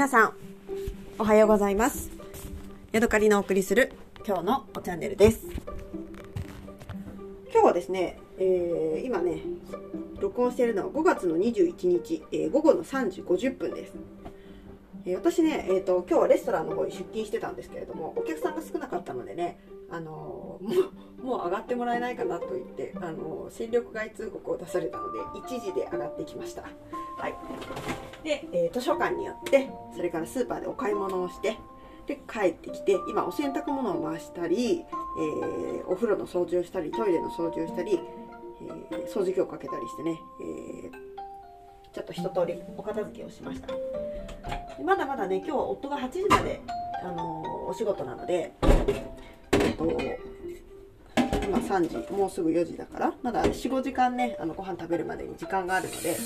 皆さんおはようございます。ヤドカリのお送りする今日のチャンネルです。今日はですね、えー、今ね録音しているのは5月の21日、えー、午後の3時50分です。えー、私ね、えーと、今日はレストランの方に出勤してたんですけれどもお客さんが少なかったのでね、あのー、もうもう上がってもらえないかなと言って、あのー、戦力外通告を出されたので1時で上がってきました、はい、で、え図書館によってそれからスーパーでお買い物をしてで帰ってきて今お洗濯物を回したり、えお風呂の掃除をしたりトイレの掃除をしたり、え掃除機をかけたりしてね、えちょっと一通りお片付けをしました。まだまだね今日は夫が8時まで、あの、お仕事なので、えっと、今3時もうすぐ4時だからまだ45時間ねあのご飯食べるまでに時間があるので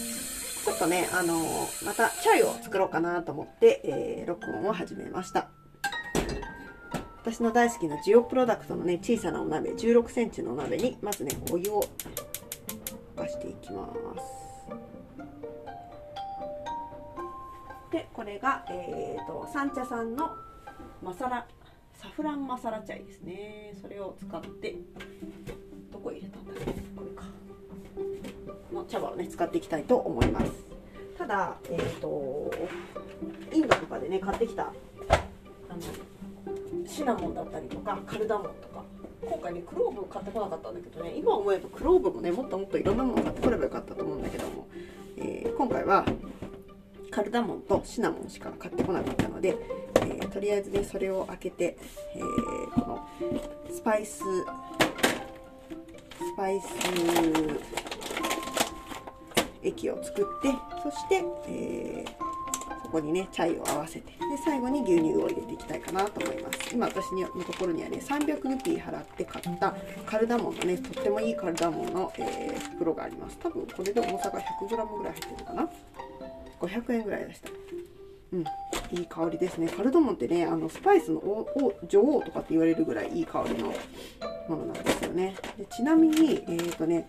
ちょっとね、あのー、またチャイを作ろうかなと思って、えー、録音を始めました。私の大好きなジオプロダクトのね小さなお鍋1 6センチのお鍋にまずねお湯を沸かしていきます。でこれが、えーと、三茶さんのマサラサフランマサラチャイですね。それを使って茶葉をね使っていきたいと思います。ただえっ、ー、とインドとかでね買ってきたあのシナモンだったりとかカルダモンとか今回ねクローブを買ってこなかったんだけどね今思えばクローブもねもっともっといろんなもの買ってこればよかったと思うんだけども、えー、今回はカルダモンとシナモンしか買ってこなかったので、えー、とりあえずねそれを開けて、えー、このスパイススパイス液を作ってそして、えー、そこにねチャイを合わせてで最後に牛乳を入れていきたいかなと思います。今私のところにはね300ルピー払って買ったカルダモンのねとってもいいカルダモンの、えー、袋があります。多分これで重さが 100g ぐらい入ってるのかな？500円ぐらいでした。うんいい香りですね。カルドモンってねあのスパイスの女王とかって言われるぐらいいい香りのものなんですよね。でちなみにえっ、ー、とね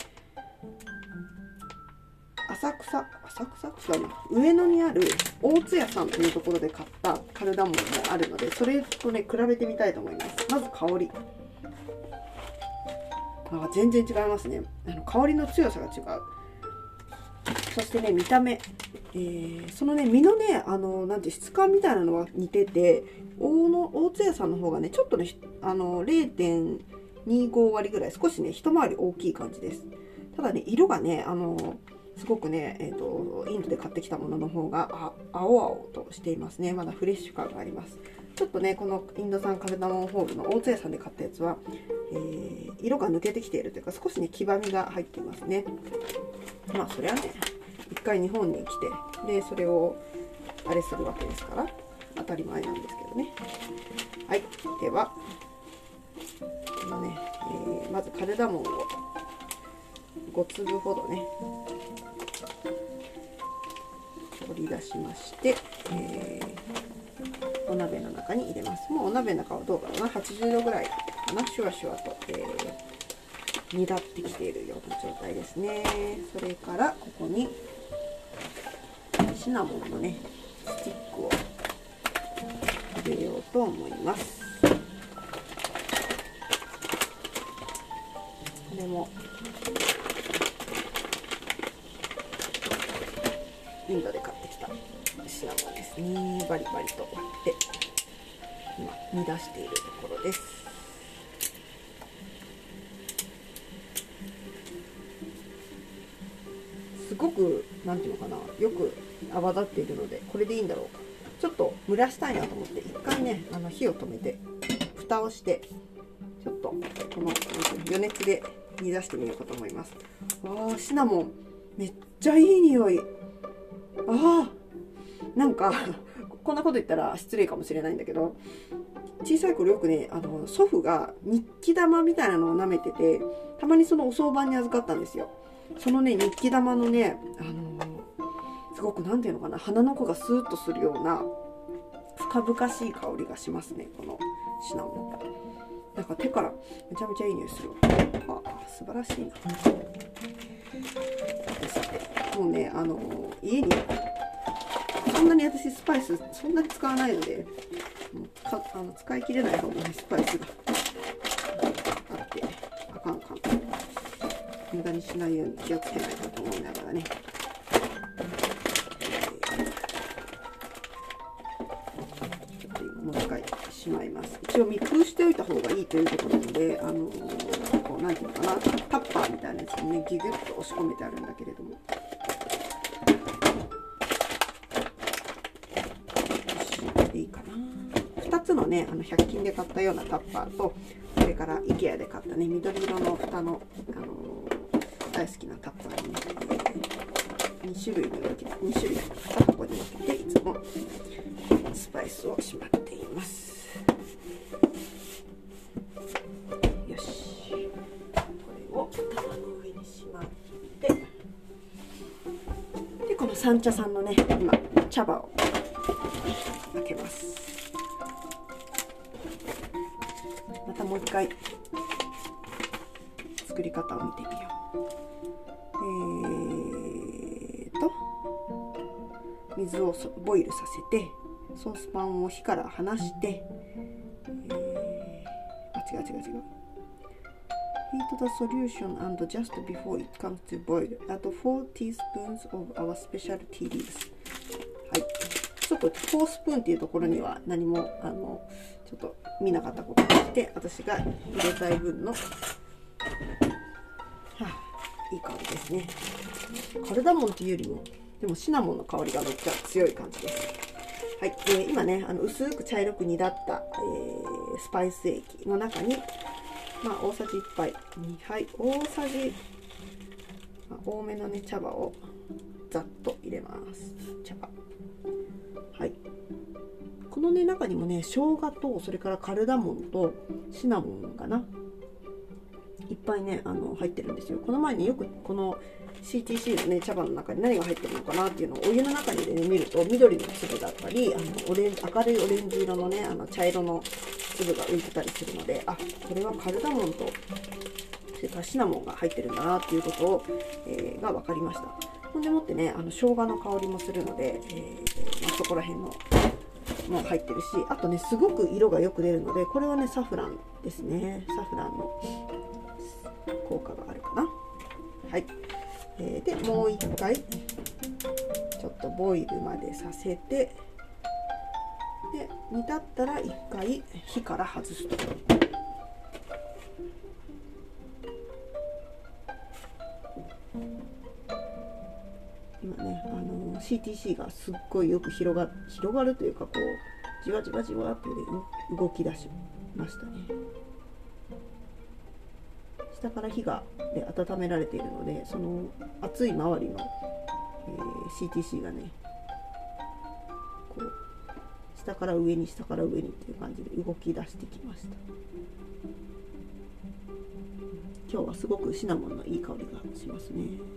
浅草浅草？違う上野にある大津屋さんというところで買ったカルダモンもあるのでそれとね比べてみたいと思います。まず香り。あ全然違いますね。あの香りの強さが違う。そしてね見た目。えー、そのね身のねあのなんて質感みたいなのは似てて大の大津屋さんの方がねちょっとねあの0.25割ぐらい少しね一回り大きい感じです。ただね色がねあのすごくね、えーと、インドで買ってきたものの方があ青々としていますね。まだフレッシュ感があります。ちょっとねこのインド産カルダモンホールの大津屋さんで買ったやつは、えー、色が抜けてきているというか少しね黄ばみが入っていますね。まあそれはね一回日本に来てでそれをあれするわけですから当たり前なんですけどね。はい。では今ね、えー、まずカルダモンを5粒ほどね。取り出しまして、えー、お鍋の中に入れます。もうお鍋の中はどうだろうな。80度ぐらいかな。シュワシュワと、えー、煮立ってきているような状態ですね。それからここにシナモンのねスティックを入れようと思います。これもインドで買ってきたシナモンですね。バリバリと割って今煮出しているところです。すごく何ていうのかなよく泡立っているのでこれでいいんだろうか。ちょっと蒸らしたいなと思って一回ねあの火を止めて蓋をしてちょっとこの余熱で煮出してみようかと思います。わあシナモンめっちゃいい匂い。ああなんかこんなこと言ったら失礼かもしれないんだけど小さい頃よくねあの祖父が日記玉みたいなのを舐めててたまにそのお葬場に預かったんですよ。そのね日記玉のね、あのー、すごく何ていうのかな鼻の子がスーッとするような深々しい香りがしますねこのシナモンなんか手からめちゃめちゃいい匂いするあ素晴らしいな。さて。もうねあの、家にそんなに私スパイスそんなに使わないのでかあの使い切れない方がねスパイスがあってあかんかん。無駄にしないように気をつけないとと思いながらね。一回しまいます。一応密封しておいた方がいいということなのであのこうなんていうのかなタッパーみたいなやつにねギュギュッと押し込めてあるんだけれども。ねあの100均で買ったようなタッパーとそれから IKEA で買ったね緑色の蓋の、あの大好きなタッパーにね、2種類に分けて2種類2箱に分けていつもスパイスをしまっています。よし。これを玉の上にしまって。でこの三茶さんのね今茶葉を開けます。回作り方を見てみようえーと水をボイルさせてソースパンを火から離して、えー、あ違う違う違う Heat the solution and just before it comes to boil add 4 teaspoons of our special tea leaves ょっと4スプーンっていうところには何もあのちょっと見なかったことにして私が入れたい分の、はあ、いい香りですね。カルダモンっていうよりもでもシナモンの香りがめっちゃ強い感じです。はい、えー、今ねあの薄く茶色く煮立った、えー、スパイス液の中に、まあ、大さじ1杯。2杯大さじ、まあ、多めのね茶葉をざっと入れます。茶葉。はい。このね中にもね生姜とそれからカルダモンとシナモンかな。いっぱいねあの入ってるんですよ。この前によくこの CTC のね茶葉の中に何が入ってるのかなっていうのをお湯の中に、ね、見ると緑の粒だったりあのオレン明るいオレンジ色のねあの茶色の粒が浮いてたりするのであこれはカルダモンとそれからシナモンが入ってるんだなっていうことを、えー、が分かりました。ほんでもってねあの生姜の香りもするので、えー、そこら辺のも入ってるしあとねすごく色がよく出るのでこれはねサフランですね。サフランの効果があるかな。はい、えー、でもう一回ちょっとボイルまでさせてで煮立ったら一回火から外すと。CTC がすっごいよく広が広がるというかこうじわじわじわって、動き出しましたね。下から火がで温められているのでその熱い周りの、えー、CTC がねこう下から上に下から上にっていう感じで動き出してきました。今日はすごくシナモンのいい香りがしますね。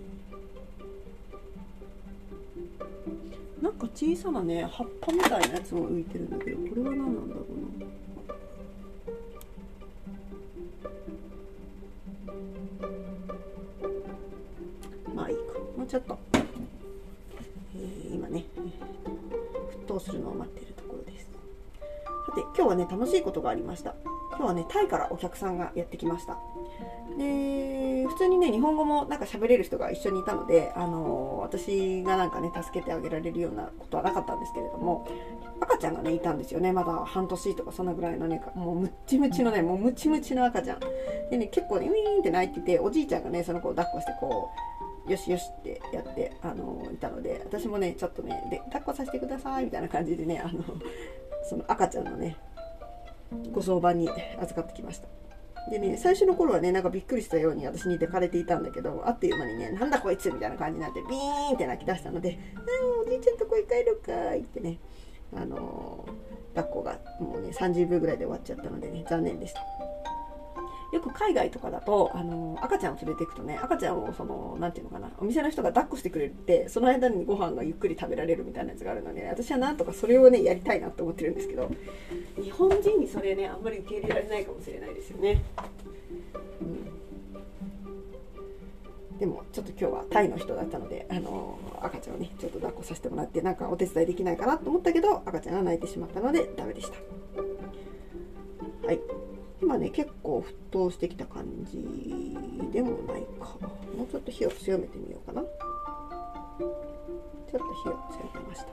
なんか小さなね葉っぱみたいなやつも浮いてるんだけどこれは何なんだろうな楽しいことがありました。今日はねタイからお客さんがやってきました。で普通にね日本語もなんか喋れる人が一緒にいたので、あの私がなんかね助けてあげられるようなことはなかったんですけれども赤ちゃんがねいたんですよね。まだ半年とかそんなぐらいのねもうムッチムチのねもうムチムチの赤ちゃん。でね結構ねウィーンって泣いてておじいちゃんがねその子を抱っこしてこうよしよしってやって、あのいたので私もねちょっとねで抱っこさせてくださいみたいな感じでねあのその赤ちゃんのねご相伴に預かってきましたでね、最初の頃はね、なんかびっくりしたように私に抱かれていたんだけど、あっという間にね、なんだこいつみたいな感じになって、ビーンって泣き出したので、うん、おじいちゃんとこへ帰るかいってね、あのー、抱っこがもうね、30秒ぐらいで終わっちゃったのでね、残念でした。よく海外とかだと、あの赤ちゃんを連れていくとね、赤ちゃんをその、なんていうのかな、お店の人が抱っこしてくれて、その間にご飯がゆっくり食べられるみたいなやつがあるので、私はなんとかそれをね、やりたいなと思ってるんですけど、日本人にそれね、あんまり受け入れられないかもしれないですよね。うん、でもちょっと今日はタイの人だったので、あの赤ちゃんをねちょっと抱っこさせてもらってなんかお手伝いできないかなと思ったけど赤ちゃんが泣いてしまったのでダメでした。はい今ね結構沸騰してきた感じでもないか。もうちょっと火を強めてみようかな。ちょっと火を強めました。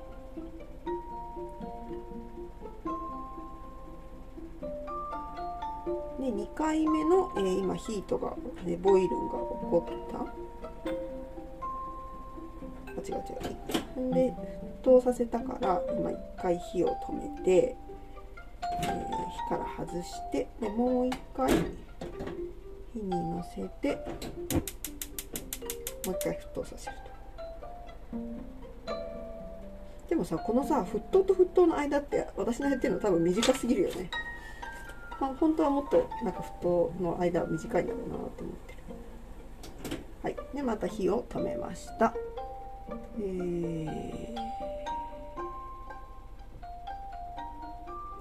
で2回目の、えー、今ヒートが、ね、ボイルが起こった。あ違う違う。で沸騰させたから今1回火を止めて、から外してでもう1回火にのせてもう1回沸騰させると。でもさこのさ沸騰と沸騰の間って私のやってるの多分短すぎるよね。まあ、本当はもっとなんか沸騰の間は短いんだろうなと思ってる。はい。でまた火を止めました。えー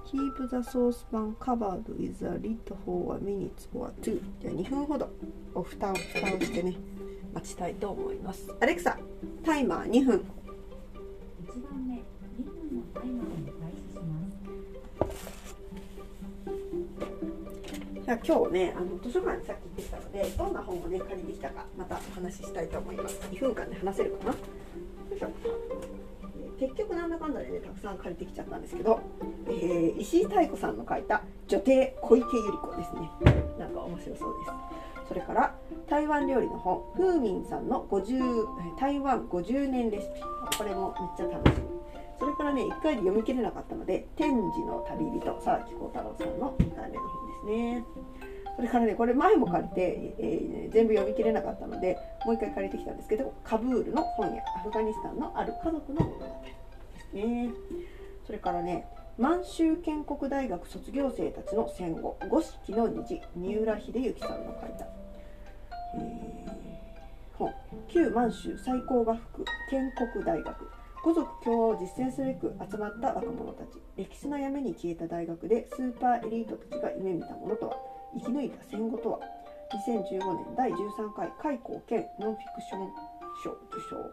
Keep the saucepan covered with a lid for a minute or two. じゃあ2分ほど。お蓋を蓋をしてね。待ちたいと思います。アレクサタイマー2分。1番目2分のタイマーに開始します。じゃあ今日ねあの図書館にさっき行ってきたのでどんな本をね借りてきたかまたお話ししたいと思います。2分間で話せるかな？結局なんだかんだでねたくさん借りてきちゃったんですけど、えー、石井妙子さんの書いた「女帝小池百合子」ですね。なんか面白そうです。それから台湾料理の本ふーみんさんの50台湾50年レシピ。これもめっちゃ楽しみ。それからね1回で読み切れなかったので「天智の旅人」沢木幸太郎さんの2回目の本ですね。それからねこれ前も借りて、えー、全部読み切れなかったのでもう一回借りてきたんですけどカブールの本屋アフガニスタンのある家族の物語ですね。それからね満州建国大学卒業生たちの戦後五色の虹三浦秀幸さんの書いた、えー、本。旧満州最高学府建国大学。五族共和を実践すべく集まった若者たち。歴史の闇に消えた大学でスーパーエリートたちが夢見たものとは。生き抜いた戦後とは。2015年第13回開港兼ノンフィクション賞受賞。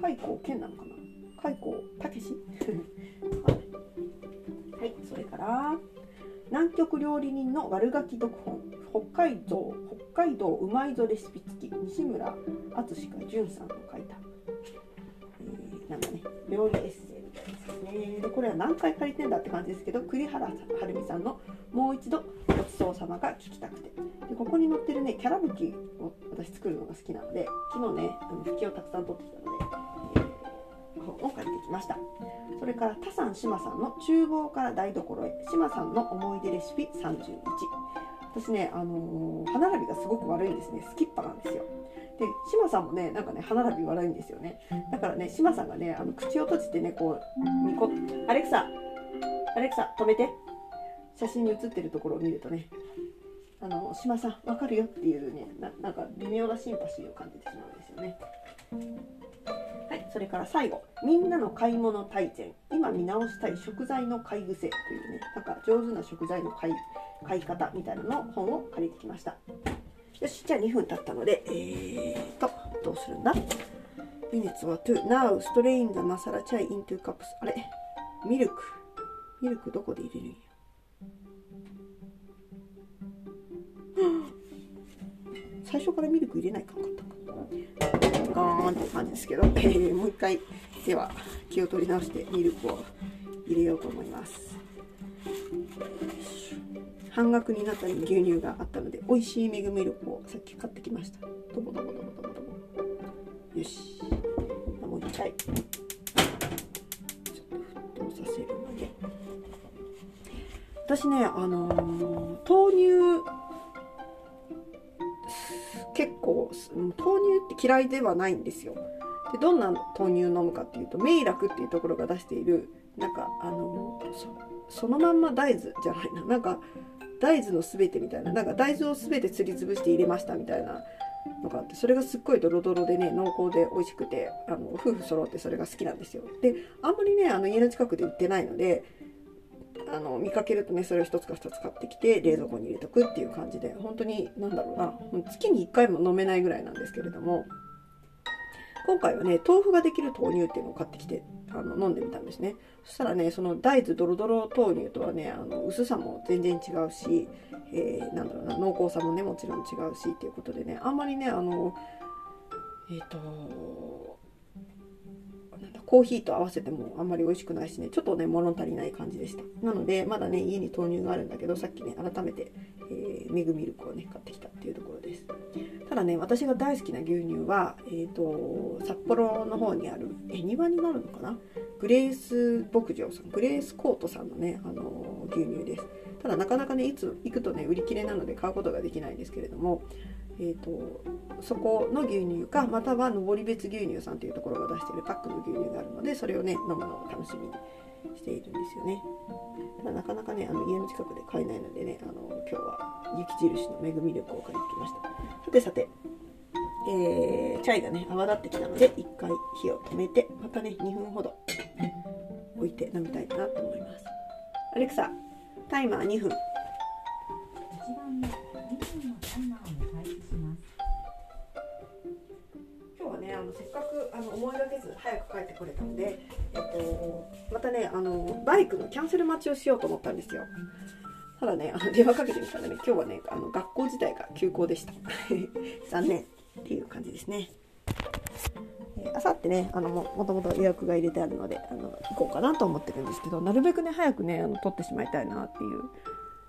開港兼なのかな？開港たけし？はい。それから南極料理人の悪ガキ読本。北海道北海道うまいぞレシピ付き。西村淳か潤さんの書いた、えー、なんかね料理エッセイ。みたいですねでこれは何回借りてんだって感じですけど栗原はるみさんの「もう一度ごちそうさまが聞きたくて」でここに載ってるねキャラ吹きを私作るのが好きなので昨日ねあの吹きをたくさん取ってきたので、えー、本を借りてきました。それから田さん志麻さんの厨房から台所へ。志麻さんの思い出レシピ31私ね、あのー、歯並びがすごく悪いんですね。スキッパなんですよ。で志麻さんもねなんかね歯並び悪いんですよね。だからね志麻さんがねあの口を閉じてねこうニコアレクサアレクサ止めて。写真に写ってるところを見るとねあの島さんわかるよっていうねなんか微妙なシンパシーを感じてしまうんですよね。はいそれから最後。みんなの買い物大全。今見直したい食材の買い癖というねなんか上手な食材の買い買い方みたいなの本を借りてきました。よしじゃあ2分経ったのでえーとどうするんだ？minutes は to now strain the masala chai into cups あれ？ミルク。ミルクどこで入れるんや？最初からミルク入れないかんかったかガーンって感じですけど、えー、もう一回。では気を取り直してミルクを入れようと思います。半額になった牛乳があったので美味しいメグミルクをさっき買ってきました。どこどこどこどこどこよし。もう一回。ちょっと沸騰させるので。私ねあのー、豆乳結構豆乳って嫌いではないんですよ。でどんな豆乳を飲むかっていうとメイラクっていうところが出しているなんかあのそのまんま大豆じゃないな。なんか大豆の全てみたいななんか大豆を全てすりつぶして入れましたみたいなのがあってそれがすっごいドロドロでね濃厚で美味しくてあの夫婦揃ってそれが好きなんですよ。であんまりねあの家の近くで売ってないのであの見かけるとねそれを1つか2つ買ってきて冷蔵庫に入れとくっていう感じで本当に何だろうな月に1回も飲めないぐらいなんですけれども今回はね豆腐ができる豆乳っていうのを買ってきてあの飲んでみたんですね。そしたらねその大豆ドロドロ豆乳とはねあの薄さも全然違うし、えー、なんだろうな濃厚さもねもちろん違うしっていうことでねあんまりねあのえっ、ー、とコーヒーと合わせてもあんまり美味しくないしねちょっとね物足りない感じでした。なのでまだね家に豆乳があるんだけどさっきね改めて、えー、メグミルクをね買ってきた。ただね私が大好きな牛乳は、えーと、札幌の方にあるえ庭になるのかな？グレース牧場さんグレースコートさんのね、あの牛乳です。ただなかなかねいつ行くとね売り切れなので買うことができないんですけれどもえーと、そこの牛乳かまたは登別牛乳さんというところが出しているパックの牛乳があるのでそれをね飲むのを楽しみにしているんですよね。ただなかなかねあの家の近くで買えないのでねあの今日は雪印の恵み力を買いに来ました。さてさてえー、チャイがね泡立ってきたので1回火を止めてまたね2分ほど置いて飲みたいなと思います。アレクサタイマー2分。あの思いがけず早く帰ってこれたので、えっと、またねあのバイクのキャンセル待ちをしようと思ったんですよただねあの電話かけてみたらね。今日はねあの学校自体が休校でした。残念っていう感じですね。あさってねあのもともと予約が入れてあるのであの行こうかなと思ってるんですけどなるべくね早くねあの取ってしまいたいなっていう。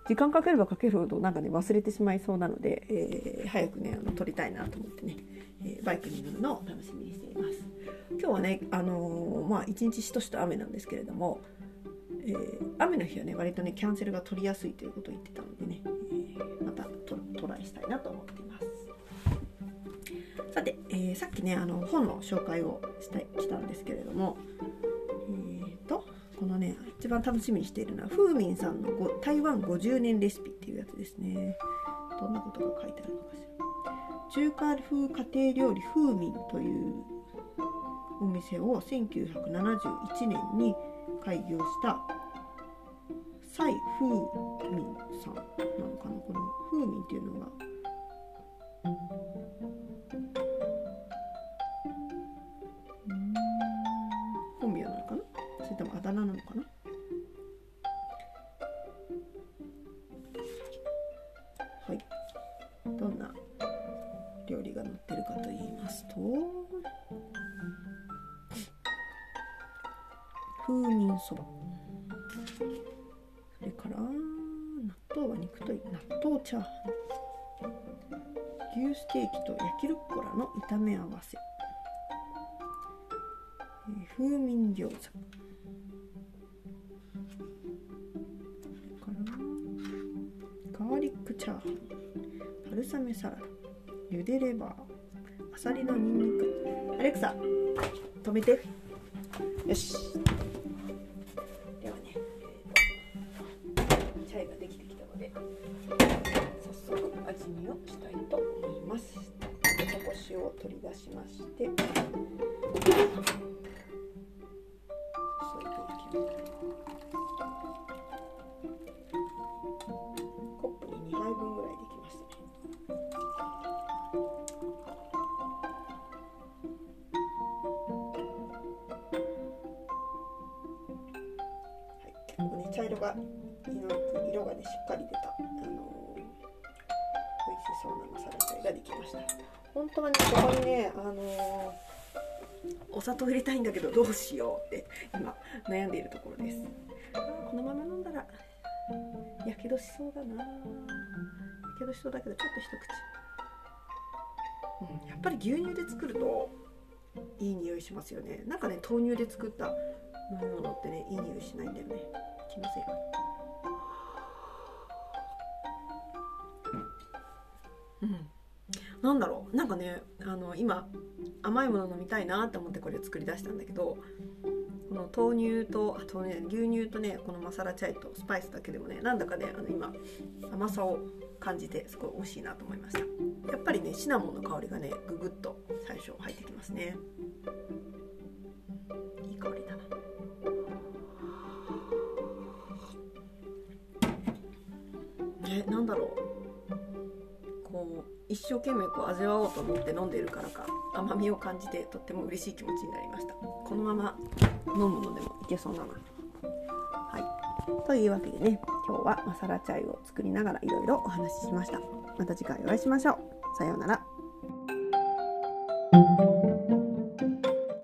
時間かければかけるほどなんかね忘れてしまいそうなので、えー、早くねあの撮りたいなと思ってね、えー、バイクに乗るのを楽しみにしています。今日はねあのー、まあ一日しとしと雨なんですけれども、え雨の日はね割とねキャンセルが取りやすいということを言ってたのでね、えまたトライしたいなと思っています。さて、えさっきねあの本の紹介をしたしたんですけれどもえっ、とこのね一番楽しみにしているのはふーみんさんの台湾50年レシピっていうやつですね。どんなことが書いてあるのかしら中華風家庭料理ふーみんというお店を1971年に開業した蔡風民さんなのかなこの風民っていうのが。本名なのかなそれともあだ名なのかなはいどんな料理が載ってるかと言いますと風民そばチャーハン牛ステーキと焼きルッコラの炒め合わせ、えー、風味餃子。からガーリックチャー。ハン春雨サラダ。ゆでレバー。あさりのニンニク。アレクサ止めて。よし。取り味見をしたいと思います。おこしを取り出しまして。お砂糖入れたいんだけどどうしようって今悩んでいるところです。このまま飲んだらやけどしそうだな。やけどしそうだけどちょっと一口、うん、やっぱり牛乳で作るといい匂いしますよね。なんかね豆乳で作った飲み物ってねいい匂いしないんだよね。気のせいか。うん。なんだろう。なんかねあの今甘いもの飲みたいなと思ってこれを作り出したんだけどこの豆乳とあとね牛乳とねこのマサラチャイとスパイスだけでもねなんだかねあの今甘さを感じてすごい美味しいなと思いました。やっぱりねシナモンの香りがねググッと最初入ってきますね。いい香りだな。え、なんだろう。こう一生懸命こう味わおうと思って飲んでいるからか。甘みを感じてとっても嬉しい気持ちになりました。このまま飲むのでもいけそうだな。はい。というわけでね今日はマサラチャイを作りながらいろいろお話ししました。また次回お会いしましょう。さようなら。